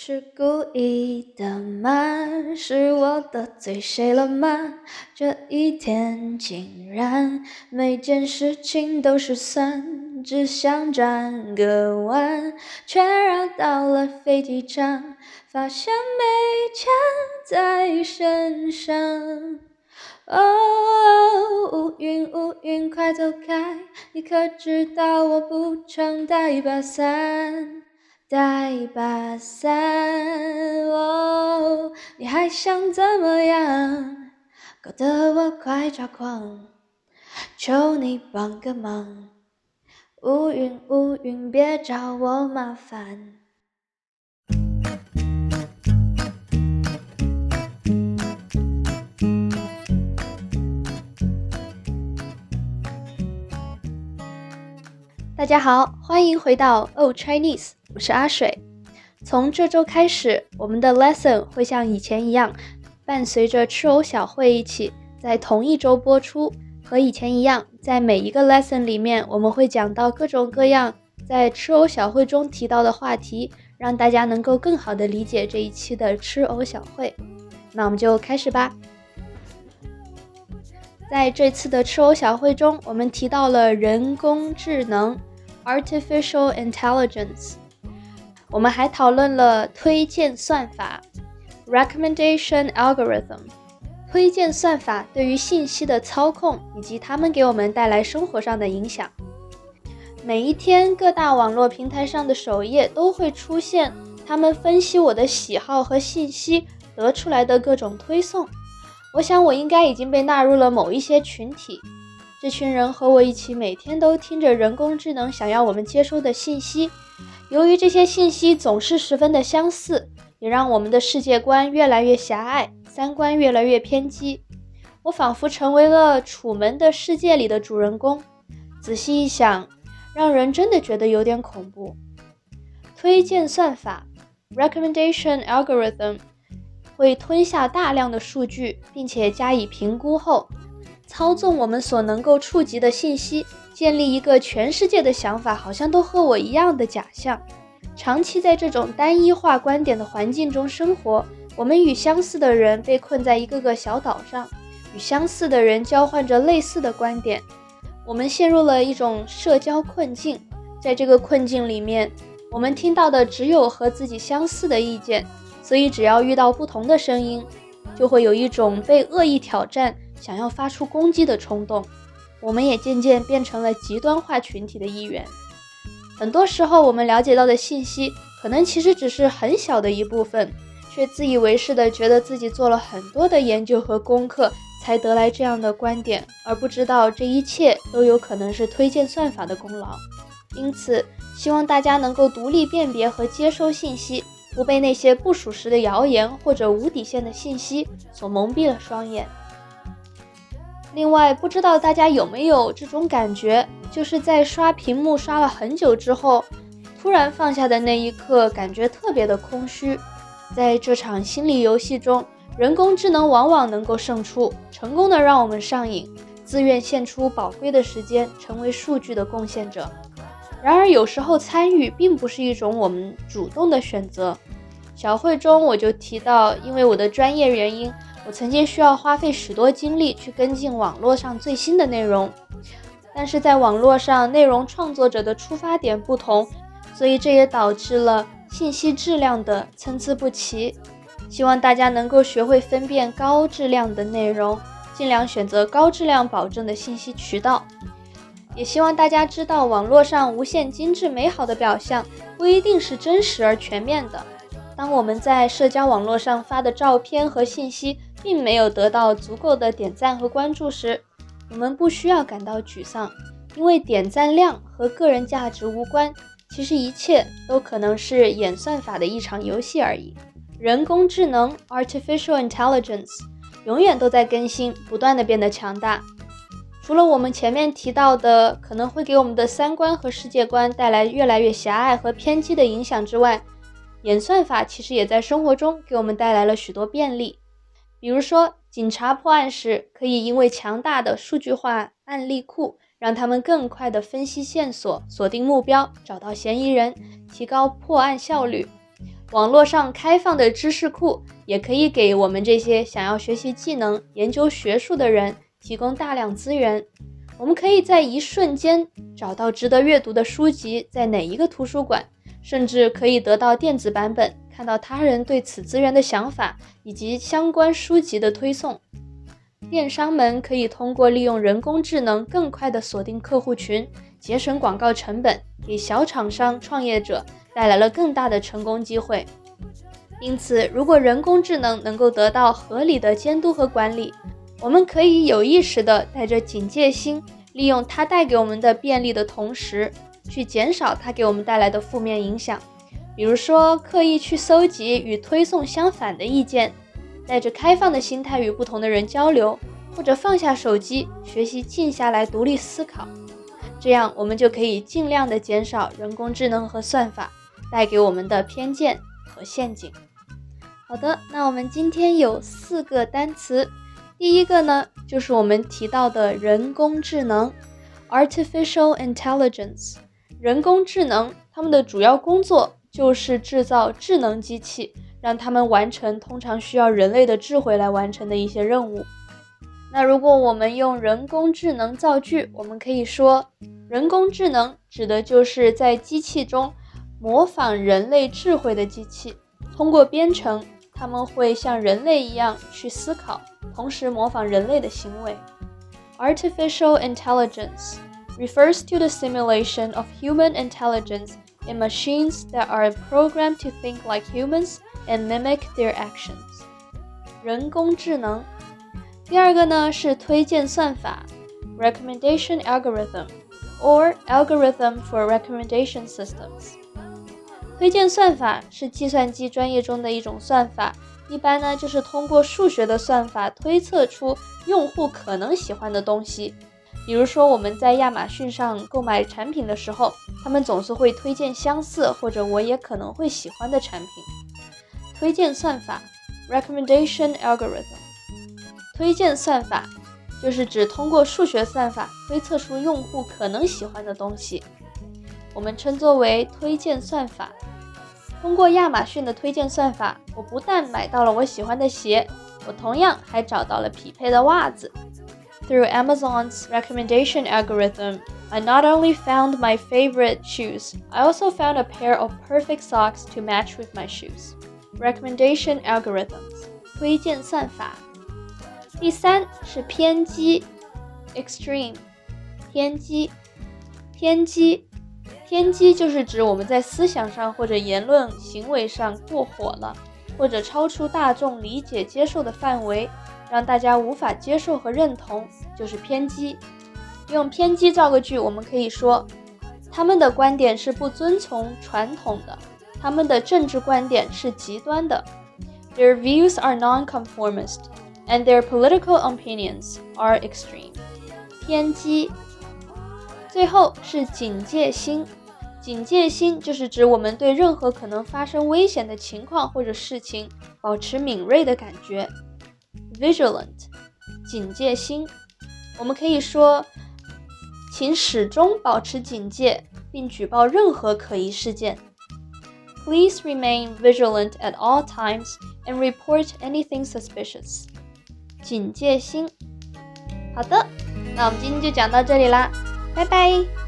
是故意的吗？是我得罪谁了吗？这一天竟然每件事情都失算，只想转个弯，却绕到了飞机场，发现没钱在身上。哦，乌云乌云快走开，你可知道我不常带把伞？带把伞，哦，你还想怎么样？搞得我快抓狂，求你帮个忙。乌云乌云，别找我麻烦。大家好，欢迎回到 Oh Chinese。我是阿水，从这周开始，我们的 lesson 会像以前一样，伴随着吃藕小会一起在同一周播出。和以前一样，在每一个 lesson 里面，我们会讲到各种各样在吃藕小会中提到的话题，让大家能够更好的理解这一期的吃藕小会。那我们就开始吧。在这次的吃藕小会中，我们提到了人工智能 （artificial intelligence）。我们还讨论了推荐算法 （recommendation algorithm）。推荐算法对于信息的操控以及它们给我们带来生活上的影响。每一天，各大网络平台上的首页都会出现他们分析我的喜好和信息得出来的各种推送。我想，我应该已经被纳入了某一些群体。这群人和我一起，每天都听着人工智能想要我们接收的信息。由于这些信息总是十分的相似，也让我们的世界观越来越狭隘，三观越来越偏激。我仿佛成为了《楚门的世界》里的主人公。仔细一想，让人真的觉得有点恐怖。推荐算法 （recommendation algorithm） 会吞下大量的数据，并且加以评估后，操纵我们所能够触及的信息。建立一个全世界的想法，好像都和我一样的假象。长期在这种单一化观点的环境中生活，我们与相似的人被困在一个个小岛上，与相似的人交换着类似的观点。我们陷入了一种社交困境。在这个困境里面，我们听到的只有和自己相似的意见，所以只要遇到不同的声音，就会有一种被恶意挑战、想要发出攻击的冲动。我们也渐渐变成了极端化群体的一员。很多时候，我们了解到的信息，可能其实只是很小的一部分，却自以为是的觉得自己做了很多的研究和功课，才得来这样的观点，而不知道这一切都有可能是推荐算法的功劳。因此，希望大家能够独立辨别和接收信息，不被那些不属实的谣言或者无底线的信息所蒙蔽了双眼。另外，不知道大家有没有这种感觉，就是在刷屏幕刷了很久之后，突然放下的那一刻，感觉特别的空虚。在这场心理游戏中，人工智能往往能够胜出，成功的让我们上瘾，自愿献出宝贵的时间，成为数据的贡献者。然而，有时候参与并不是一种我们主动的选择。小会中我就提到，因为我的专业原因。我曾经需要花费许多精力去跟进网络上最新的内容，但是在网络上，内容创作者的出发点不同，所以这也导致了信息质量的参差不齐。希望大家能够学会分辨高质量的内容，尽量选择高质量保证的信息渠道。也希望大家知道，网络上无限精致美好的表象不一定是真实而全面的。当我们在社交网络上发的照片和信息，并没有得到足够的点赞和关注时，我们不需要感到沮丧，因为点赞量和个人价值无关。其实一切都可能是演算法的一场游戏而已。人工智能 （artificial intelligence） 永远都在更新，不断的变得强大。除了我们前面提到的可能会给我们的三观和世界观带来越来越狭隘和偏激的影响之外，演算法其实也在生活中给我们带来了许多便利。比如说，警察破案时，可以因为强大的数据化案例库，让他们更快地分析线索、锁定目标、找到嫌疑人，提高破案效率。网络上开放的知识库也可以给我们这些想要学习技能、研究学术的人提供大量资源。我们可以在一瞬间找到值得阅读的书籍在哪一个图书馆，甚至可以得到电子版本，看到他人对此资源的想法以及相关书籍的推送。电商们可以通过利用人工智能更快地锁定客户群，节省广告成本，给小厂商、创业者。带来了更大的成功机会。因此，如果人工智能能够得到合理的监督和管理，我们可以有意识地带着警戒心，利用它带给我们的便利的同时，去减少它给我们带来的负面影响。比如说，刻意去搜集与推送相反的意见，带着开放的心态与不同的人交流，或者放下手机，学习静下来独立思考。这样，我们就可以尽量的减少人工智能和算法。带给我们的偏见和陷阱。好的，那我们今天有四个单词，第一个呢就是我们提到的人工智能 （artificial intelligence）。人工智能，他们的主要工作就是制造智能机器，让他们完成通常需要人类的智慧来完成的一些任务。那如果我们用人工智能造句，我们可以说，人工智能指的就是在机器中。模仿人类智慧的机器，通过编程，他们会像人类一样去思考，同时模仿人类的行为。Artificial intelligence refers to the simulation of human intelligence in machines that are programmed to think like humans and mimic their actions。人工智能。第二个呢是推荐算法，recommendation algorithm or algorithm for recommendation systems。推荐算法是计算机专业中的一种算法，一般呢就是通过数学的算法推测出用户可能喜欢的东西。 比如说我们在亚马逊上购买产品的时候，他们总是会推荐相似或者我也可能会喜欢的产品。推荐算法 （recommendation algorithm），推荐算法就是指通过数学算法推测出用户可能喜欢的东西，我们称作为推荐算法。通过亚马逊的推荐算法，我不但买到了我喜欢的鞋，我同样还找到了匹配的袜子。Through Amazon's recommendation algorithm, I not only found my favorite shoes, I also found a pair of perfect socks to match with my shoes. Recommendation algorithms 推荐算法。第三是偏激，extreme 偏激，偏激。偏激就是指我们在思想上或者言论行为上过火了，或者超出大众理解接受的范围， 让大家无法接受和认同，就是偏激。用偏激造个句，我们可以说，他们的观点是不遵从传统的，他们的政治观点是极端的。Their views are nonconformist, and their political opinions are extreme. 偏激。最后是警戒心。警戒心就是指我们对任何可能发生危险的情况或者事情保持敏锐的感觉。Vigilant，警戒心。我们可以说，请始终保持警戒，并举报任何可疑事件。Please remain vigilant at all times and report anything suspicious。警戒心。好的，那我们今天就讲到这里啦，拜拜。